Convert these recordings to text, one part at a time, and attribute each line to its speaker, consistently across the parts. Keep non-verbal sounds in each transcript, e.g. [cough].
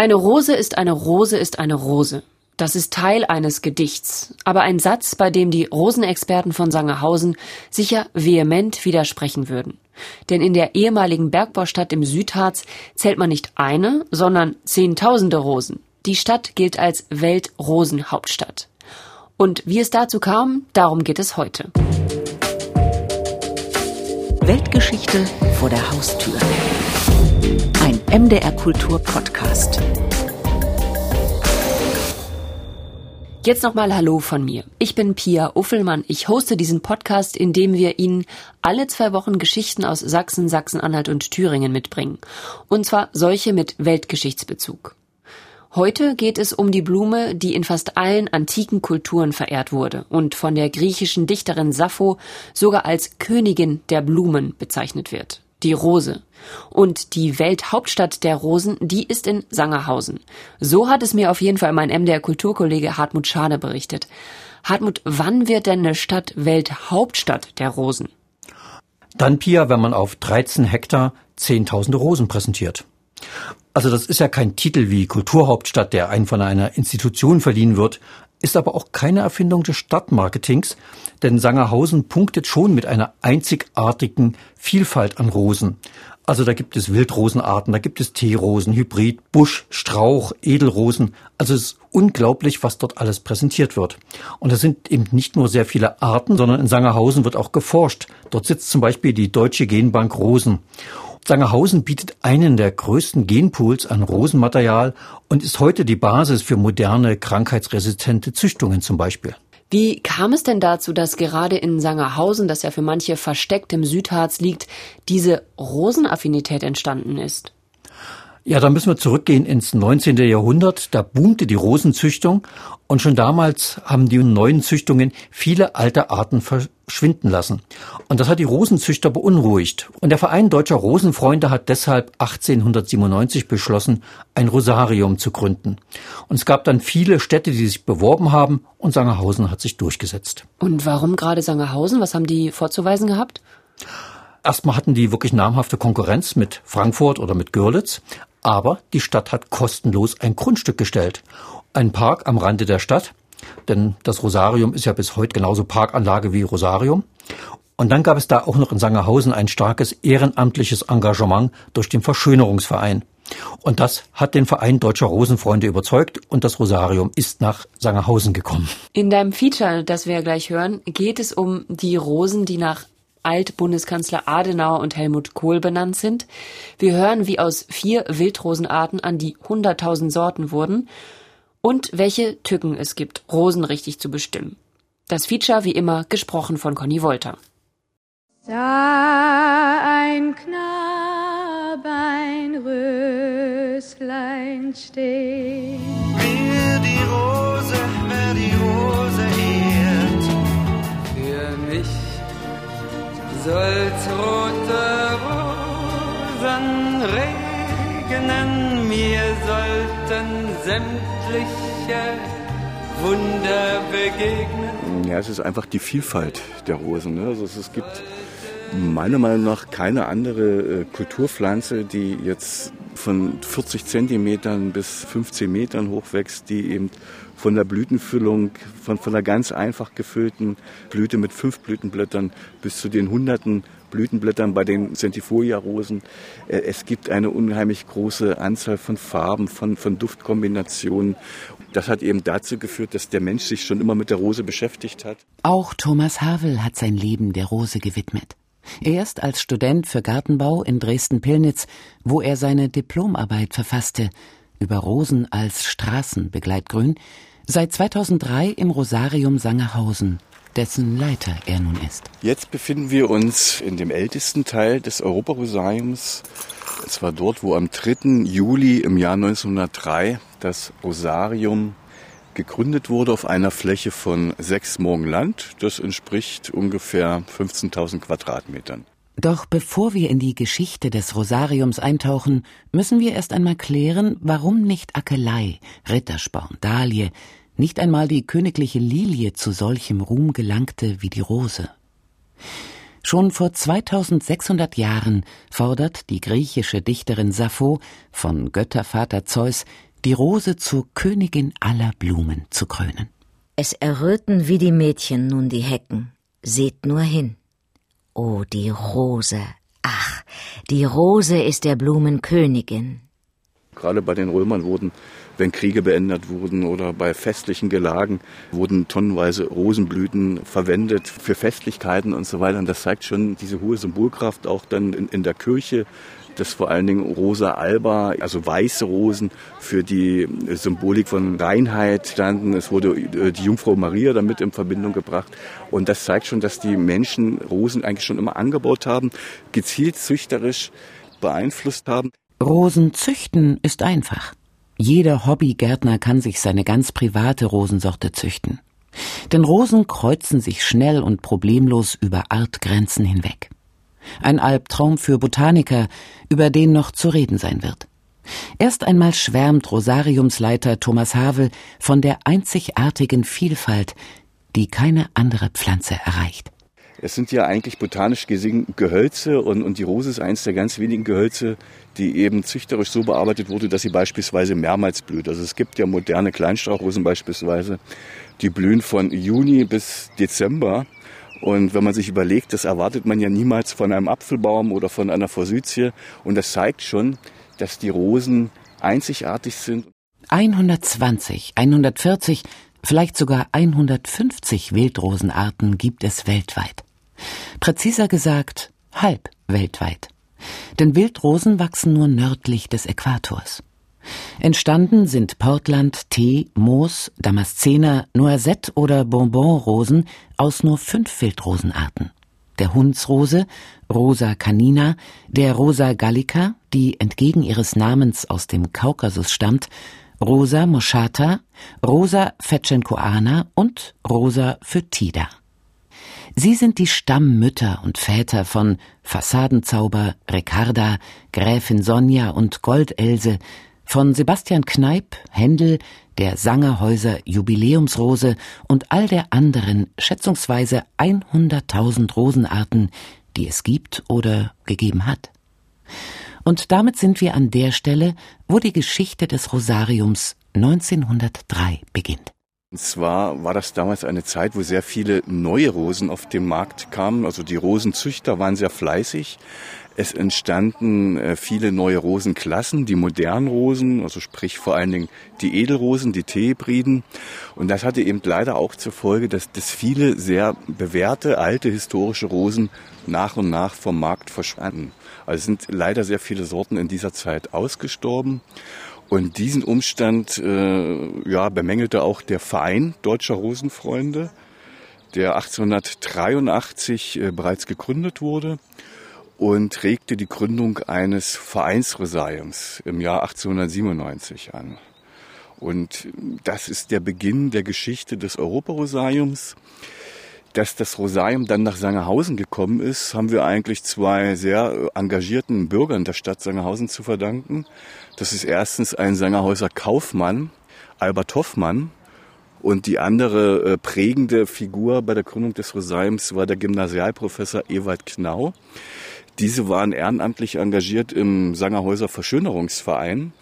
Speaker 1: Eine Rose ist eine Rose ist eine Rose. Das ist Teil eines Gedichts, aber ein Satz, bei dem die Rosenexperten von Sangerhausen sicher vehement widersprechen würden. Denn in der ehemaligen Bergbaustadt im Südharz zählt man nicht eine, sondern zehntausende Rosen. Die Stadt gilt als Weltrosenhauptstadt. Und wie es dazu kam, darum geht es heute.
Speaker 2: Weltgeschichte vor der Haustür. Ein MDR Kultur Podcast.
Speaker 1: Jetzt nochmal Hallo von mir. Ich bin Pia Uffelmann. Ich hoste diesen Podcast, in dem wir Ihnen alle zwei Wochen Geschichten aus Sachsen, Sachsen-Anhalt und Thüringen mitbringen. Und zwar solche mit Weltgeschichtsbezug. Heute geht es um die Blume, die in fast allen antiken Kulturen verehrt wurde und von der griechischen Dichterin Sappho sogar als Königin der Blumen bezeichnet wird die Rose. Und die Welthauptstadt der Rosen, die ist in Sangerhausen. So hat es mir auf jeden Fall mein MDR Kulturkollege Hartmut Schade berichtet. Hartmut, wann wird denn eine Stadt Welthauptstadt der Rosen?
Speaker 3: Dann, Pia, wenn man auf 13 Hektar zehntausende Rosen präsentiert. Also das ist ja kein Titel wie Kulturhauptstadt, der einen von einer Institution verliehen wird, ist aber auch keine Erfindung des Stadtmarketings, denn Sangerhausen punktet schon mit einer einzigartigen Vielfalt an Rosen. Also da gibt es Wildrosenarten, da gibt es Teerosen, Hybrid, Busch, Strauch, Edelrosen. Also es ist unglaublich, was dort alles präsentiert wird. Und es sind eben nicht nur sehr viele Arten, sondern in Sangerhausen wird auch geforscht. Dort sitzt zum Beispiel die Deutsche Genbank Rosen. Sangerhausen bietet einen der größten Genpools an Rosenmaterial und ist heute die Basis für moderne krankheitsresistente Züchtungen zum Beispiel.
Speaker 1: Wie kam es denn dazu, dass gerade in Sangerhausen, das ja für manche versteckt im Südharz liegt, diese Rosenaffinität entstanden ist?
Speaker 3: Ja, da müssen wir zurückgehen ins 19. Jahrhundert. Da boomte die Rosenzüchtung und schon damals haben die neuen Züchtungen viele alte Arten verschwinden lassen. Und das hat die Rosenzüchter beunruhigt. Und der Verein Deutscher Rosenfreunde hat deshalb 1897 beschlossen, ein Rosarium zu gründen. Und es gab dann viele Städte, die sich beworben haben und Sangerhausen hat sich durchgesetzt.
Speaker 1: Und warum gerade Sangerhausen? Was haben die vorzuweisen gehabt?
Speaker 3: Erstmal hatten die wirklich namhafte Konkurrenz mit Frankfurt oder mit Görlitz, aber die Stadt hat kostenlos ein Grundstück gestellt. Ein Park am Rande der Stadt, denn das Rosarium ist ja bis heute genauso Parkanlage wie Rosarium. Und dann gab es da auch noch in Sangerhausen ein starkes ehrenamtliches Engagement durch den Verschönerungsverein. Und das hat den Verein Deutscher Rosenfreunde überzeugt und das Rosarium ist nach Sangerhausen gekommen.
Speaker 1: In deinem Feature, das wir gleich hören, geht es um die Rosen, die nach Altbundeskanzler Adenauer und Helmut Kohl benannt sind. Wir hören, wie aus vier Wildrosenarten an die 100.000 Sorten wurden und welche Tücken es gibt, Rosen richtig zu bestimmen. Das Feature wie immer gesprochen von Conny Wolter.
Speaker 4: Da ein Knab ein Röslein steht.
Speaker 5: Wer die Rose, wer die Rose ehrt.
Speaker 6: Für mich soll's rote Rosen regnen, mir sollten sämtliche Wunder begegnen.
Speaker 7: Ja, es ist einfach die Vielfalt der Rosen. Ne? Also es gibt meiner Meinung nach keine andere äh, Kulturpflanze, die jetzt von 40 Zentimetern bis 15 Metern hoch wächst, die eben von der Blütenfüllung, von, von der ganz einfach gefüllten Blüte mit fünf Blütenblättern bis zu den hunderten Blütenblättern bei den Centifolia-Rosen. Äh, es gibt eine unheimlich große Anzahl von Farben, von, von Duftkombinationen. Das hat eben dazu geführt, dass der Mensch sich schon immer mit der Rose beschäftigt hat.
Speaker 2: Auch Thomas Havel hat sein Leben der Rose gewidmet. Erst als Student für Gartenbau in Dresden-Pillnitz, wo er seine Diplomarbeit verfasste über Rosen als Straßenbegleitgrün, seit 2003 im Rosarium Sangerhausen, dessen Leiter er nun ist.
Speaker 7: Jetzt befinden wir uns in dem ältesten Teil des Europarosariums. Es war dort, wo am 3. Juli im Jahr 1903 das Rosarium gegründet wurde auf einer Fläche von sechs Morgen Land. Das entspricht ungefähr 15.000 Quadratmetern.
Speaker 2: Doch bevor wir in die Geschichte des Rosariums eintauchen, müssen wir erst einmal klären, warum nicht Akelei, Rittersporn, Dahlie, nicht einmal die königliche Lilie zu solchem Ruhm gelangte wie die Rose. Schon vor 2600 Jahren fordert die griechische Dichterin Sappho von Göttervater Zeus die Rose zur Königin aller Blumen zu krönen.
Speaker 8: Es erröten wie die Mädchen nun die Hecken. Seht nur hin. Oh, die Rose. Ach, die Rose ist der Blumenkönigin.
Speaker 7: Gerade bei den Römern wurden, wenn Kriege beendet wurden oder bei festlichen Gelagen, wurden tonnenweise Rosenblüten verwendet für Festlichkeiten und so weiter. Und das zeigt schon diese hohe Symbolkraft auch dann in, in der Kirche, dass vor allen Dingen Rosa alba, also weiße Rosen, für die Symbolik von Reinheit standen. Es wurde äh, die Jungfrau Maria damit in Verbindung gebracht. Und das zeigt schon, dass die Menschen Rosen eigentlich schon immer angebaut haben, gezielt züchterisch beeinflusst haben.
Speaker 2: Rosen züchten ist einfach. Jeder Hobbygärtner kann sich seine ganz private Rosensorte züchten. Denn Rosen kreuzen sich schnell und problemlos über Artgrenzen hinweg. Ein Albtraum für Botaniker, über den noch zu reden sein wird. Erst einmal schwärmt Rosariumsleiter Thomas Havel von der einzigartigen Vielfalt, die keine andere Pflanze erreicht.
Speaker 7: Es sind ja eigentlich botanisch gesehen Gehölze und, und die Rose ist eines der ganz wenigen Gehölze, die eben züchterisch so bearbeitet wurde, dass sie beispielsweise mehrmals blüht. Also es gibt ja moderne Kleinstrauchrosen beispielsweise, die blühen von Juni bis Dezember. Und wenn man sich überlegt, das erwartet man ja niemals von einem Apfelbaum oder von einer Forsythie. Und das zeigt schon, dass die Rosen einzigartig sind.
Speaker 2: 120, 140, vielleicht sogar 150 Wildrosenarten gibt es weltweit. Präziser gesagt, halb weltweit. Denn Wildrosen wachsen nur nördlich des Äquators. Entstanden sind Portland, Tee, Moos, Damaszener, Noisette oder Bonbonrosen aus nur fünf Wildrosenarten. Der Hundsrose, Rosa canina, der Rosa gallica, die entgegen ihres Namens aus dem Kaukasus stammt, Rosa moschata, Rosa fetchenkoana und Rosa foetida. Sie sind die Stammmütter und Väter von Fassadenzauber, Ricarda, Gräfin Sonja und Goldelse, von Sebastian Kneip, Händel, der Sangerhäuser Jubiläumsrose und all der anderen schätzungsweise 100.000 Rosenarten, die es gibt oder gegeben hat. Und damit sind wir an der Stelle, wo die Geschichte des Rosariums 1903 beginnt.
Speaker 7: Und zwar war das damals eine Zeit, wo sehr viele neue Rosen auf den Markt kamen. Also die Rosenzüchter waren sehr fleißig. Es entstanden äh, viele neue Rosenklassen, die modernen Rosen, also sprich vor allen Dingen die Edelrosen, die Teehybriden. Und das hatte eben leider auch zur Folge, dass, dass viele sehr bewährte, alte, historische Rosen nach und nach vom Markt verschwanden. Also sind leider sehr viele Sorten in dieser Zeit ausgestorben. Und diesen Umstand äh, ja, bemängelte auch der Verein Deutscher Rosenfreunde, der 1883 äh, bereits gegründet wurde und regte die Gründung eines Vereinsrosariums im Jahr 1897 an. Und das ist der Beginn der Geschichte des Europarosariums. Dass das Rosarium dann nach Sangerhausen gekommen ist, haben wir eigentlich zwei sehr engagierten Bürgern der Stadt Sangerhausen zu verdanken. Das ist erstens ein Sangerhäuser Kaufmann, Albert Hoffmann, und die andere äh, prägende Figur bei der Gründung des Rosariums war der Gymnasialprofessor Ewald Knau. Diese waren ehrenamtlich engagiert im Sangerhäuser Verschönerungsverein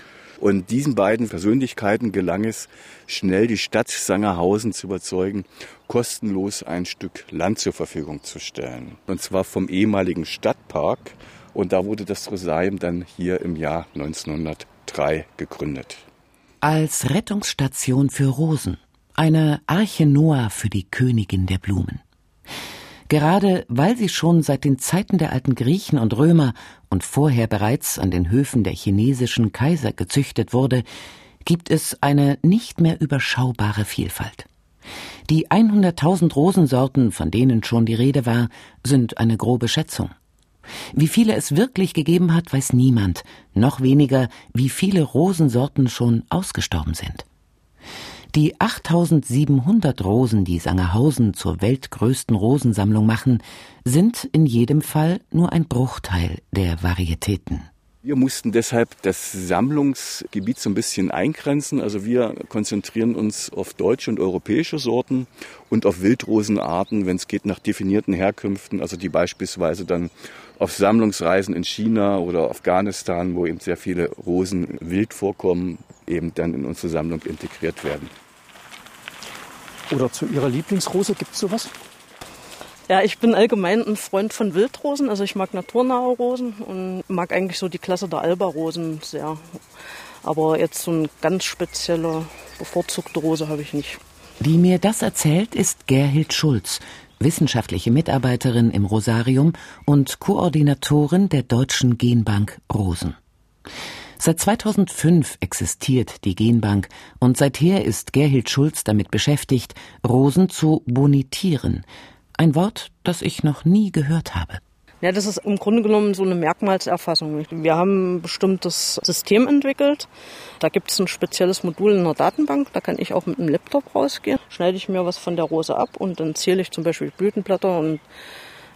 Speaker 7: und diesen beiden Persönlichkeiten gelang es, schnell die Stadt Sangerhausen zu überzeugen, kostenlos ein Stück Land zur Verfügung zu stellen. Und zwar vom ehemaligen Stadtpark. Und da wurde das Rosarium dann hier im Jahr 1903 gegründet.
Speaker 2: Als Rettungsstation für Rosen, eine Arche Noah für die Königin der Blumen. Gerade weil sie schon seit den Zeiten der alten Griechen und Römer und vorher bereits an den Höfen der chinesischen Kaiser gezüchtet wurde, gibt es eine nicht mehr überschaubare Vielfalt. Die 100.000 Rosensorten, von denen schon die Rede war, sind eine grobe Schätzung. Wie viele es wirklich gegeben hat, weiß niemand, noch weniger, wie viele Rosensorten schon ausgestorben sind. Die 8700 Rosen, die Sangerhausen zur weltgrößten Rosensammlung machen, sind in jedem Fall nur ein Bruchteil der Varietäten.
Speaker 7: Wir mussten deshalb das Sammlungsgebiet so ein bisschen eingrenzen. Also wir konzentrieren uns auf deutsche und europäische Sorten und auf Wildrosenarten, wenn es geht nach definierten Herkünften, also die beispielsweise dann auf Sammlungsreisen in China oder Afghanistan, wo eben sehr viele Rosen wild vorkommen, eben dann in unsere Sammlung integriert werden.
Speaker 3: Oder zu Ihrer Lieblingsrose gibt es sowas?
Speaker 9: Ja, ich bin allgemein ein Freund von Wildrosen. Also ich mag naturnahe Rosen und mag eigentlich so die Klasse der Alba-Rosen sehr. Aber jetzt so eine ganz spezielle, bevorzugte Rose habe ich nicht.
Speaker 2: Die mir das erzählt, ist Gerhild Schulz, wissenschaftliche Mitarbeiterin im Rosarium und Koordinatorin der Deutschen Genbank Rosen. Seit 2005 existiert die Genbank und seither ist Gerhild Schulz damit beschäftigt, Rosen zu bonitieren. Ein Wort, das ich noch nie gehört habe.
Speaker 9: Ja, das ist im Grunde genommen so eine Merkmalserfassung. Wir haben ein bestimmtes System entwickelt. Da gibt es ein spezielles Modul in der Datenbank. Da kann ich auch mit einem Laptop rausgehen. Schneide ich mir was von der Rose ab und dann zähle ich zum Beispiel Blütenblätter und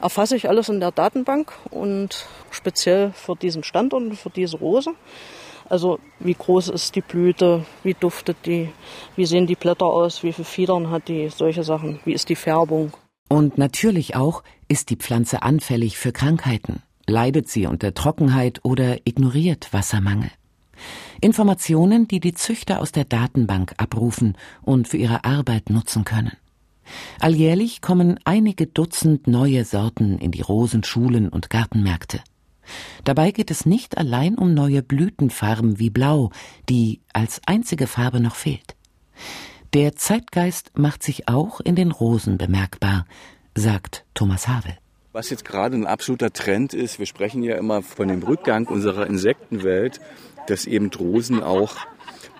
Speaker 9: erfasse ich alles in der Datenbank und speziell für diesen Standort und für diese Rose. Also wie groß ist die Blüte, wie duftet die, wie sehen die Blätter aus, wie viele Fiedern hat die, solche Sachen, wie ist die Färbung.
Speaker 2: Und natürlich auch, ist die Pflanze anfällig für Krankheiten, leidet sie unter Trockenheit oder ignoriert Wassermangel. Informationen, die die Züchter aus der Datenbank abrufen und für ihre Arbeit nutzen können. Alljährlich kommen einige Dutzend neue Sorten in die Rosenschulen und Gartenmärkte. Dabei geht es nicht allein um neue Blütenfarben wie Blau, die als einzige Farbe noch fehlt. Der Zeitgeist macht sich auch in den Rosen bemerkbar, sagt Thomas Havel.
Speaker 7: Was jetzt gerade ein absoluter Trend ist, wir sprechen ja immer von dem Rückgang unserer Insektenwelt, dass eben Rosen auch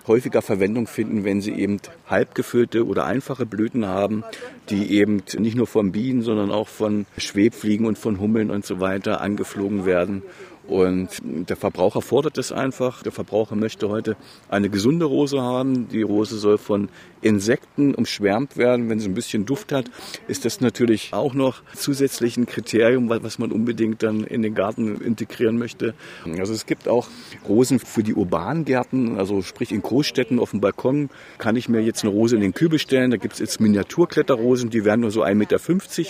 Speaker 7: häufiger Verwendung finden, wenn sie eben halbgefüllte oder einfache Blüten haben, die eben nicht nur von Bienen, sondern auch von Schwebfliegen und von Hummeln und so weiter angeflogen werden. Und der Verbraucher fordert es einfach. Der Verbraucher möchte heute eine gesunde Rose haben. Die Rose soll von Insekten umschwärmt werden. Wenn sie ein bisschen Duft hat, ist das natürlich auch noch zusätzlich ein Kriterium, was man unbedingt dann in den Garten integrieren möchte. Also es gibt auch Rosen für die urbanen Gärten, also sprich in Großstädten auf dem Balkon kann ich mir jetzt eine Rose in den Kübel stellen. Da gibt es jetzt Miniaturkletterrosen, die werden nur so 1,50 Meter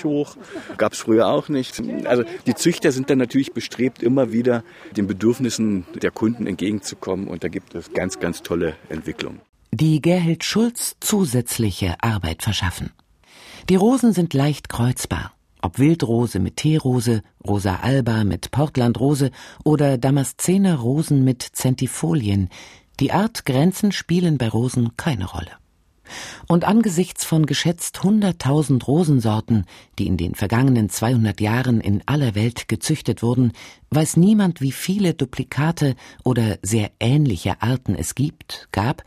Speaker 7: hoch. Gab es früher auch nicht. Also die Züchter sind dann natürlich bestrebt, immer wieder den Bedürfnissen der Kunden entgegenzukommen. Und da gibt es ganz, ganz tolle Entwicklungen
Speaker 2: die Gerhild Schulz zusätzliche Arbeit verschaffen. Die Rosen sind leicht kreuzbar. Ob Wildrose mit Teerose, Rosa alba mit Portlandrose oder Damaszener Rosen mit Zentifolien, die Artgrenzen spielen bei Rosen keine Rolle. Und angesichts von geschätzt 100.000 Rosensorten, die in den vergangenen 200 Jahren in aller Welt gezüchtet wurden, weiß niemand, wie viele Duplikate oder sehr ähnliche Arten es gibt, gab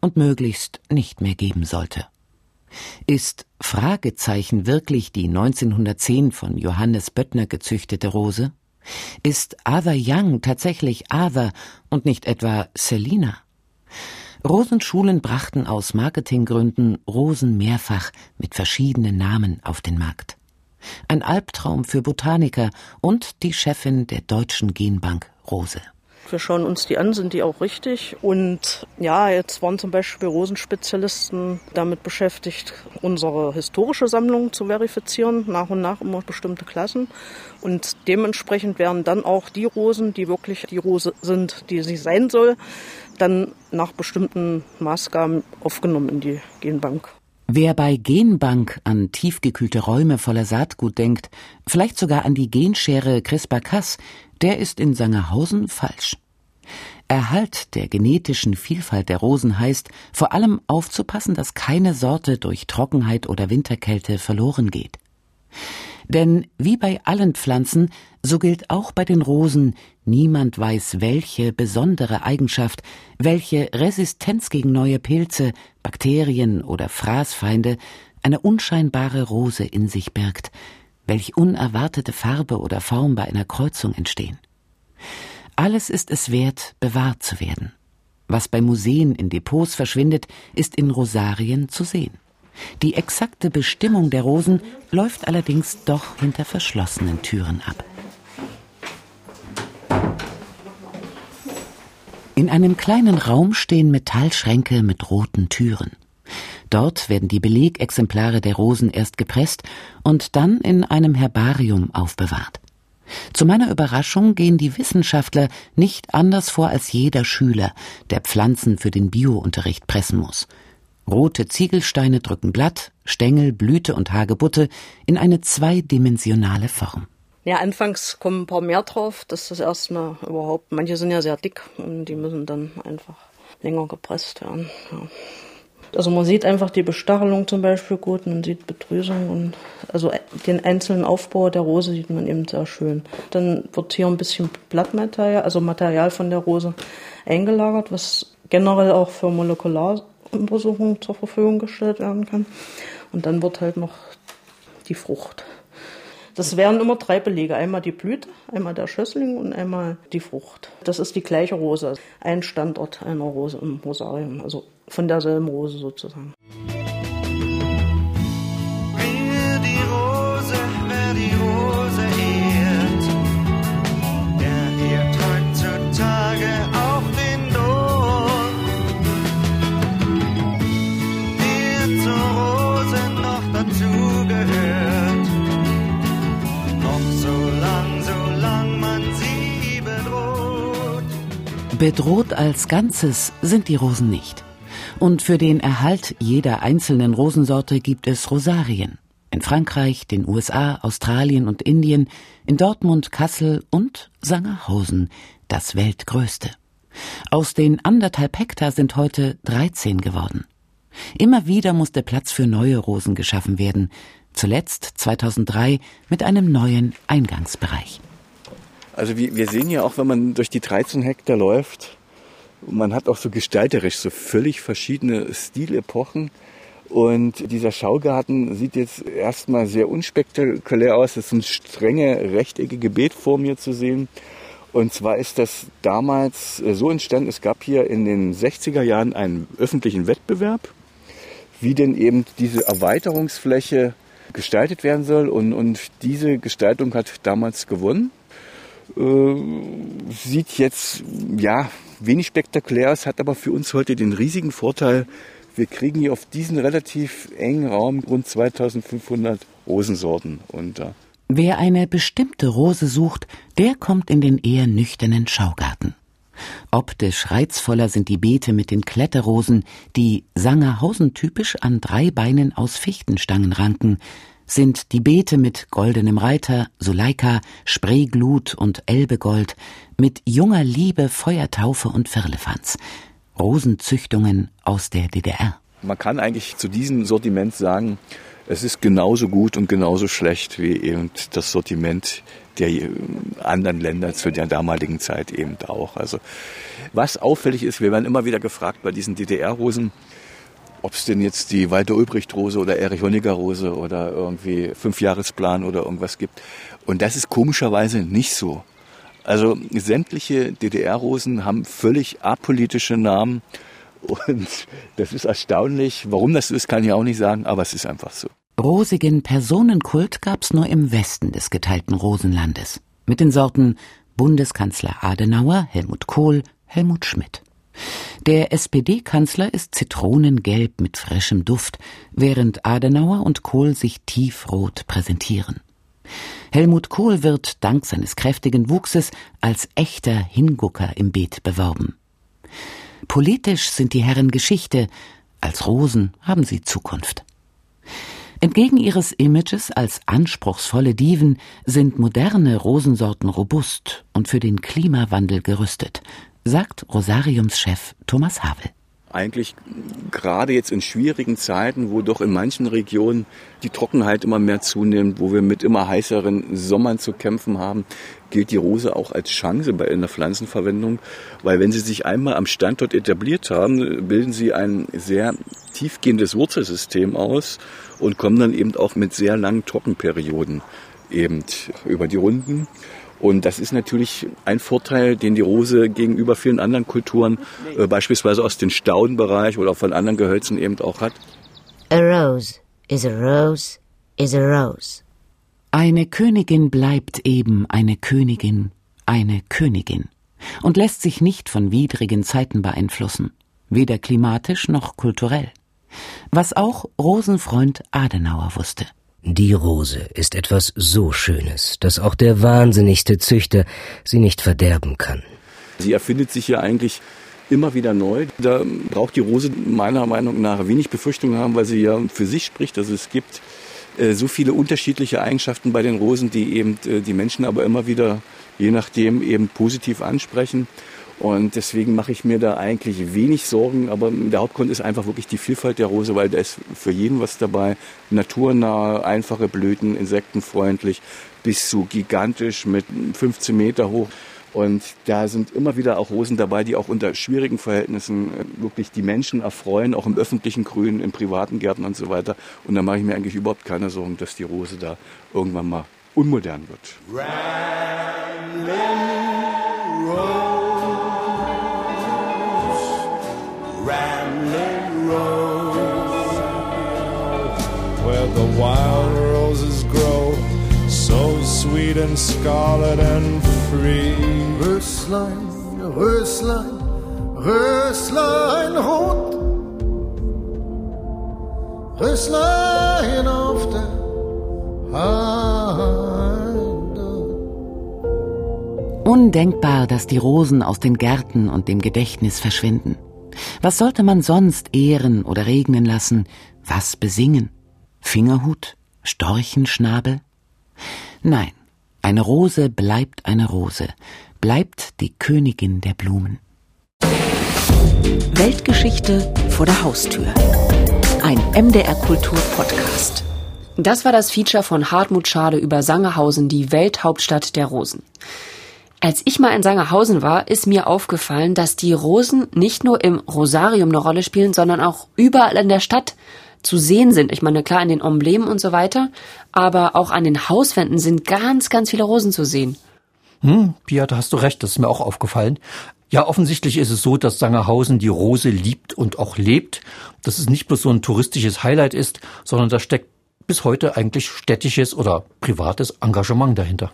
Speaker 2: und möglichst nicht mehr geben sollte. Ist Fragezeichen wirklich die 1910 von Johannes Böttner gezüchtete Rose? Ist Arthur Young tatsächlich Arthur und nicht etwa Selina? Rosenschulen brachten aus Marketinggründen Rosen mehrfach mit verschiedenen Namen auf den Markt. Ein Albtraum für Botaniker und die Chefin der Deutschen Genbank Rose.
Speaker 9: Wir schauen uns die an, sind die auch richtig? Und ja, jetzt waren zum Beispiel Rosenspezialisten damit beschäftigt, unsere historische Sammlung zu verifizieren, nach und nach immer bestimmte Klassen. Und dementsprechend werden dann auch die Rosen, die wirklich die Rose sind, die sie sein soll, dann nach bestimmten Maßgaben aufgenommen in die Genbank.
Speaker 2: Wer bei Genbank an tiefgekühlte Räume voller Saatgut denkt, vielleicht sogar an die Genschere CRISPR-Cas, der ist in Sangerhausen falsch. Erhalt der genetischen Vielfalt der Rosen heißt, vor allem aufzupassen, dass keine Sorte durch Trockenheit oder Winterkälte verloren geht. Denn wie bei allen Pflanzen, so gilt auch bei den Rosen, niemand weiß, welche besondere Eigenschaft, welche Resistenz gegen neue Pilze, Bakterien oder Fraßfeinde eine unscheinbare Rose in sich birgt, welch unerwartete Farbe oder Form bei einer Kreuzung entstehen. Alles ist es wert, bewahrt zu werden. Was bei Museen in Depots verschwindet, ist in Rosarien zu sehen. Die exakte Bestimmung der Rosen läuft allerdings doch hinter verschlossenen Türen ab. In einem kleinen Raum stehen Metallschränke mit roten Türen. Dort werden die Belegexemplare der Rosen erst gepresst und dann in einem Herbarium aufbewahrt. Zu meiner Überraschung gehen die Wissenschaftler nicht anders vor als jeder Schüler, der Pflanzen für den Biounterricht pressen muss. Rote Ziegelsteine drücken Blatt, Stängel, Blüte und Hagebutte in eine zweidimensionale Form.
Speaker 9: Ja, anfangs kommen ein paar mehr drauf. Das ist das erste Mal überhaupt. Manche sind ja sehr dick und die müssen dann einfach länger gepresst werden. Ja. Also man sieht einfach die Bestachelung zum Beispiel gut, man sieht Betrüsung und also den einzelnen Aufbau der Rose sieht man eben sehr schön. Dann wird hier ein bisschen Blattmaterial, also Material von der Rose eingelagert, was generell auch für Molekularuntersuchungen zur Verfügung gestellt werden kann. Und dann wird halt noch die Frucht. Das wären immer drei Belege. Einmal die Blüte, einmal der Schössling und einmal die Frucht. Das ist die gleiche Rose. Ein Standort einer Rose im Rosarium. Also von derselben Rose sozusagen.
Speaker 5: Bedroht
Speaker 2: als Ganzes sind die Rosen nicht. Und für den Erhalt jeder einzelnen Rosensorte gibt es Rosarien. In Frankreich, den USA, Australien und Indien, in Dortmund, Kassel und Sangerhausen, das weltgrößte. Aus den anderthalb Hektar sind heute 13 geworden. Immer wieder musste Platz für neue Rosen geschaffen werden. Zuletzt 2003 mit einem neuen Eingangsbereich.
Speaker 7: Also wir, wir sehen ja auch, wenn man durch die 13 Hektar läuft, man hat auch so gestalterisch so völlig verschiedene Stilepochen. Und dieser Schaugarten sieht jetzt erstmal sehr unspektakulär aus. Es ist eine strenge rechteckige Beetform hier zu sehen. Und zwar ist das damals so entstanden, es gab hier in den 60er Jahren einen öffentlichen Wettbewerb, wie denn eben diese Erweiterungsfläche gestaltet werden soll. Und, und diese Gestaltung hat damals gewonnen. Äh, sieht jetzt, ja, wenig spektakulär aus, hat aber für uns heute den riesigen Vorteil, wir kriegen hier auf diesen relativ engen Raum rund 2500 Rosensorten unter.
Speaker 2: Wer eine bestimmte Rose sucht, der kommt in den eher nüchternen Schaugarten. Optisch reizvoller sind die Beete mit den Kletterrosen, die Sangerhausen typisch an drei Beinen aus Fichtenstangen ranken, sind die Beete mit goldenem Reiter, Suleika, Spreeglut und Elbegold, mit junger Liebe, Feuertaufe und Firlefanz. Rosenzüchtungen aus der DDR.
Speaker 7: Man kann eigentlich zu diesem Sortiment sagen, es ist genauso gut und genauso schlecht wie eben das Sortiment der anderen Länder zu der damaligen Zeit eben auch. Also was auffällig ist, wir werden immer wieder gefragt bei diesen DDR-Rosen, ob es denn jetzt die Walter Ulbricht Rose oder Erich Honecker Rose oder irgendwie Fünfjahresplan oder irgendwas gibt. Und das ist komischerweise nicht so. Also sämtliche DDR-Rosen haben völlig apolitische Namen und das ist erstaunlich. Warum das so ist, kann ich auch nicht sagen, aber es ist einfach so.
Speaker 2: Rosigen Personenkult gab's nur im Westen des geteilten Rosenlandes. Mit den Sorten Bundeskanzler Adenauer, Helmut Kohl, Helmut Schmidt. Der SPD-Kanzler ist zitronengelb mit frischem Duft, während Adenauer und Kohl sich tiefrot präsentieren. Helmut Kohl wird dank seines kräftigen Wuchses als echter Hingucker im Beet beworben. Politisch sind die Herren Geschichte, als Rosen haben sie Zukunft. Entgegen ihres Images als anspruchsvolle Diven sind moderne Rosensorten robust und für den Klimawandel gerüstet, sagt Rosariumschef Thomas Havel.
Speaker 7: Eigentlich gerade jetzt in schwierigen Zeiten, wo doch in manchen Regionen die Trockenheit immer mehr zunimmt, wo wir mit immer heißeren Sommern zu kämpfen haben, gilt die Rose auch als Chance bei in der Pflanzenverwendung, weil wenn sie sich einmal am Standort etabliert haben, bilden sie ein sehr tiefgehendes Wurzelsystem aus und kommen dann eben auch mit sehr langen Trockenperioden eben über die Runden. Und das ist natürlich ein Vorteil, den die Rose gegenüber vielen anderen Kulturen, äh, beispielsweise aus dem Staudenbereich oder von anderen Gehölzen eben auch hat.
Speaker 8: A rose is a rose is a rose.
Speaker 2: Eine Königin bleibt eben eine Königin, eine Königin und lässt sich nicht von widrigen Zeiten beeinflussen, weder klimatisch noch kulturell. Was auch Rosenfreund Adenauer wusste.
Speaker 10: Die Rose ist etwas so Schönes, dass auch der wahnsinnigste Züchter sie nicht verderben kann.
Speaker 7: Sie erfindet sich ja eigentlich immer wieder neu. Da braucht die Rose meiner Meinung nach wenig Befürchtung haben, weil sie ja für sich spricht. Also es gibt äh, so viele unterschiedliche Eigenschaften bei den Rosen, die eben äh, die Menschen aber immer wieder, je nachdem, eben positiv ansprechen. Und deswegen mache ich mir da eigentlich wenig Sorgen. Aber der Hauptgrund ist einfach wirklich die Vielfalt der Rose, weil da ist für jeden was dabei. Naturnahe, einfache Blüten, insektenfreundlich, bis zu gigantisch mit 15 Meter hoch. Und da sind immer wieder auch Rosen dabei, die auch unter schwierigen Verhältnissen äh, wirklich die Menschen erfreuen, auch im öffentlichen Grün, in privaten Gärten und so weiter. Und da mache ich mir eigentlich überhaupt keine Sorgen, dass die Rose da irgendwann mal unmodern wird.
Speaker 11: Ramblin' the wild roses grow, so sweet and scarlet and free.
Speaker 12: Röslein, Röslein, Röslein rot. Röslein auf der Heide.
Speaker 2: Undenkbar, dass die Rosen aus den Gärten und dem Gedächtnis verschwinden. Was sollte man sonst ehren oder regnen lassen? Was besingen? Fingerhut? Storchenschnabel? Nein, eine Rose bleibt eine Rose, bleibt die Königin der Blumen.
Speaker 1: Weltgeschichte vor der Haustür. Ein MDR Kultur Podcast. Das war das Feature von Hartmut Schade über Sangerhausen, die Welthauptstadt der Rosen. Als ich mal in Sangerhausen war, ist mir aufgefallen, dass die Rosen nicht nur im Rosarium eine Rolle spielen, sondern auch überall in der Stadt zu sehen sind. Ich meine, klar, in den Emblemen und so weiter, aber auch an den Hauswänden sind ganz, ganz viele Rosen zu sehen.
Speaker 3: Hm, Pia, da hast du recht, das ist mir auch aufgefallen. Ja, offensichtlich ist es so, dass Sangerhausen die Rose liebt und auch lebt. Dass es nicht bloß so ein touristisches Highlight ist, sondern da steckt bis heute eigentlich städtisches oder privates Engagement dahinter.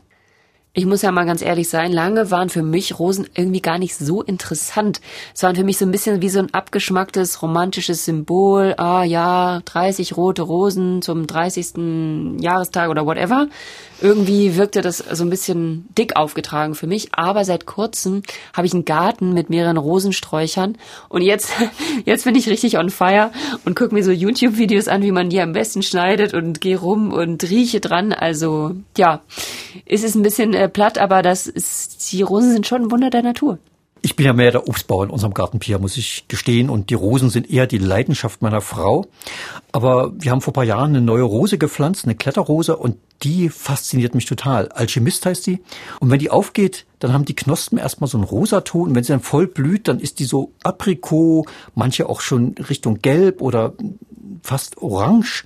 Speaker 1: Ich muss ja mal ganz ehrlich sein, lange waren für mich Rosen irgendwie gar nicht so interessant. Es waren für mich so ein bisschen wie so ein abgeschmacktes romantisches Symbol. Ah ja, 30 rote Rosen zum 30. Jahrestag oder whatever. Irgendwie wirkte das so ein bisschen dick aufgetragen für mich. Aber seit kurzem habe ich einen Garten mit mehreren Rosensträuchern. Und jetzt, [laughs] jetzt bin ich richtig on fire und gucke mir so YouTube-Videos an, wie man die am besten schneidet und gehe rum und rieche dran. Also ja, ist es ein bisschen äh, platt, aber das ist, die Rosen sind schon ein Wunder der Natur.
Speaker 3: Ich bin ja mehr der Obstbauer in unserem Garten, Pia, muss ich gestehen. Und die Rosen sind eher die Leidenschaft meiner Frau. Aber wir haben vor ein paar Jahren eine neue Rose gepflanzt, eine Kletterrose, und die fasziniert mich total. Alchemist heißt die. Und wenn die aufgeht, dann haben die Knospen erstmal so einen Rosaton. Und wenn sie dann voll blüht, dann ist die so Aprikot, manche auch schon Richtung Gelb oder fast Orange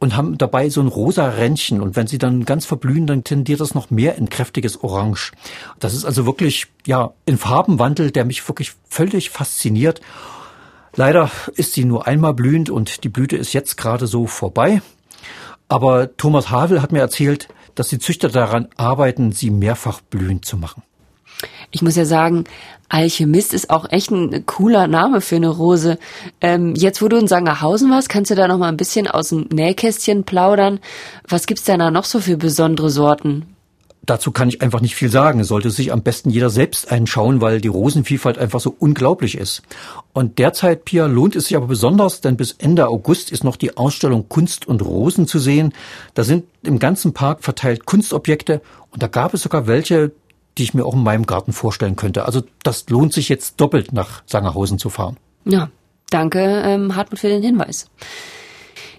Speaker 3: und haben dabei so ein rosa Rändchen. Und wenn sie dann ganz verblühen, dann tendiert das noch mehr in kräftiges Orange. Das ist also wirklich, ja, ein Farbenwandel, der mich wirklich völlig fasziniert. Leider ist sie nur einmal blühend und die Blüte ist jetzt gerade so vorbei. Aber Thomas Havel hat mir erzählt, dass die Züchter daran arbeiten, sie mehrfach blühend zu machen.
Speaker 1: Ich muss ja sagen, Alchemist ist auch echt ein cooler Name für eine Rose. Ähm, jetzt, wo du in Sangerhausen warst, kannst du da noch mal ein bisschen aus dem Nähkästchen plaudern. Was gibt's denn da noch so für besondere Sorten?
Speaker 3: Dazu kann ich einfach nicht viel sagen. Sollte sich am besten jeder selbst einschauen, weil die Rosenvielfalt einfach so unglaublich ist. Und derzeit, Pia, lohnt es sich aber besonders, denn bis Ende August ist noch die Ausstellung Kunst und Rosen zu sehen. Da sind im ganzen Park verteilt Kunstobjekte und da gab es sogar welche, die ich mir auch in meinem Garten vorstellen könnte. Also das lohnt sich jetzt doppelt nach Sangerhausen zu fahren.
Speaker 1: Ja, danke ähm, Hartmut für den Hinweis.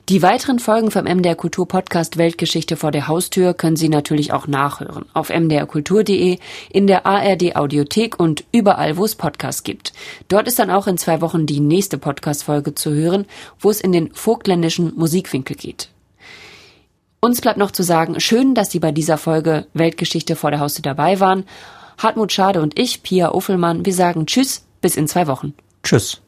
Speaker 1: Die weiteren Folgen vom MDR Kultur Podcast Weltgeschichte vor der Haustür können Sie natürlich auch nachhören. Auf mdrkultur.de, in der ARD Audiothek und überall, wo es Podcasts gibt. Dort ist dann auch in zwei Wochen die nächste Podcast-Folge zu hören, wo es in den vogtländischen Musikwinkel geht. Uns bleibt noch zu sagen, schön, dass Sie bei dieser Folge Weltgeschichte vor der Haustür dabei waren. Hartmut Schade und ich, Pia Uffelmann, wir sagen Tschüss, bis in zwei Wochen.
Speaker 3: Tschüss.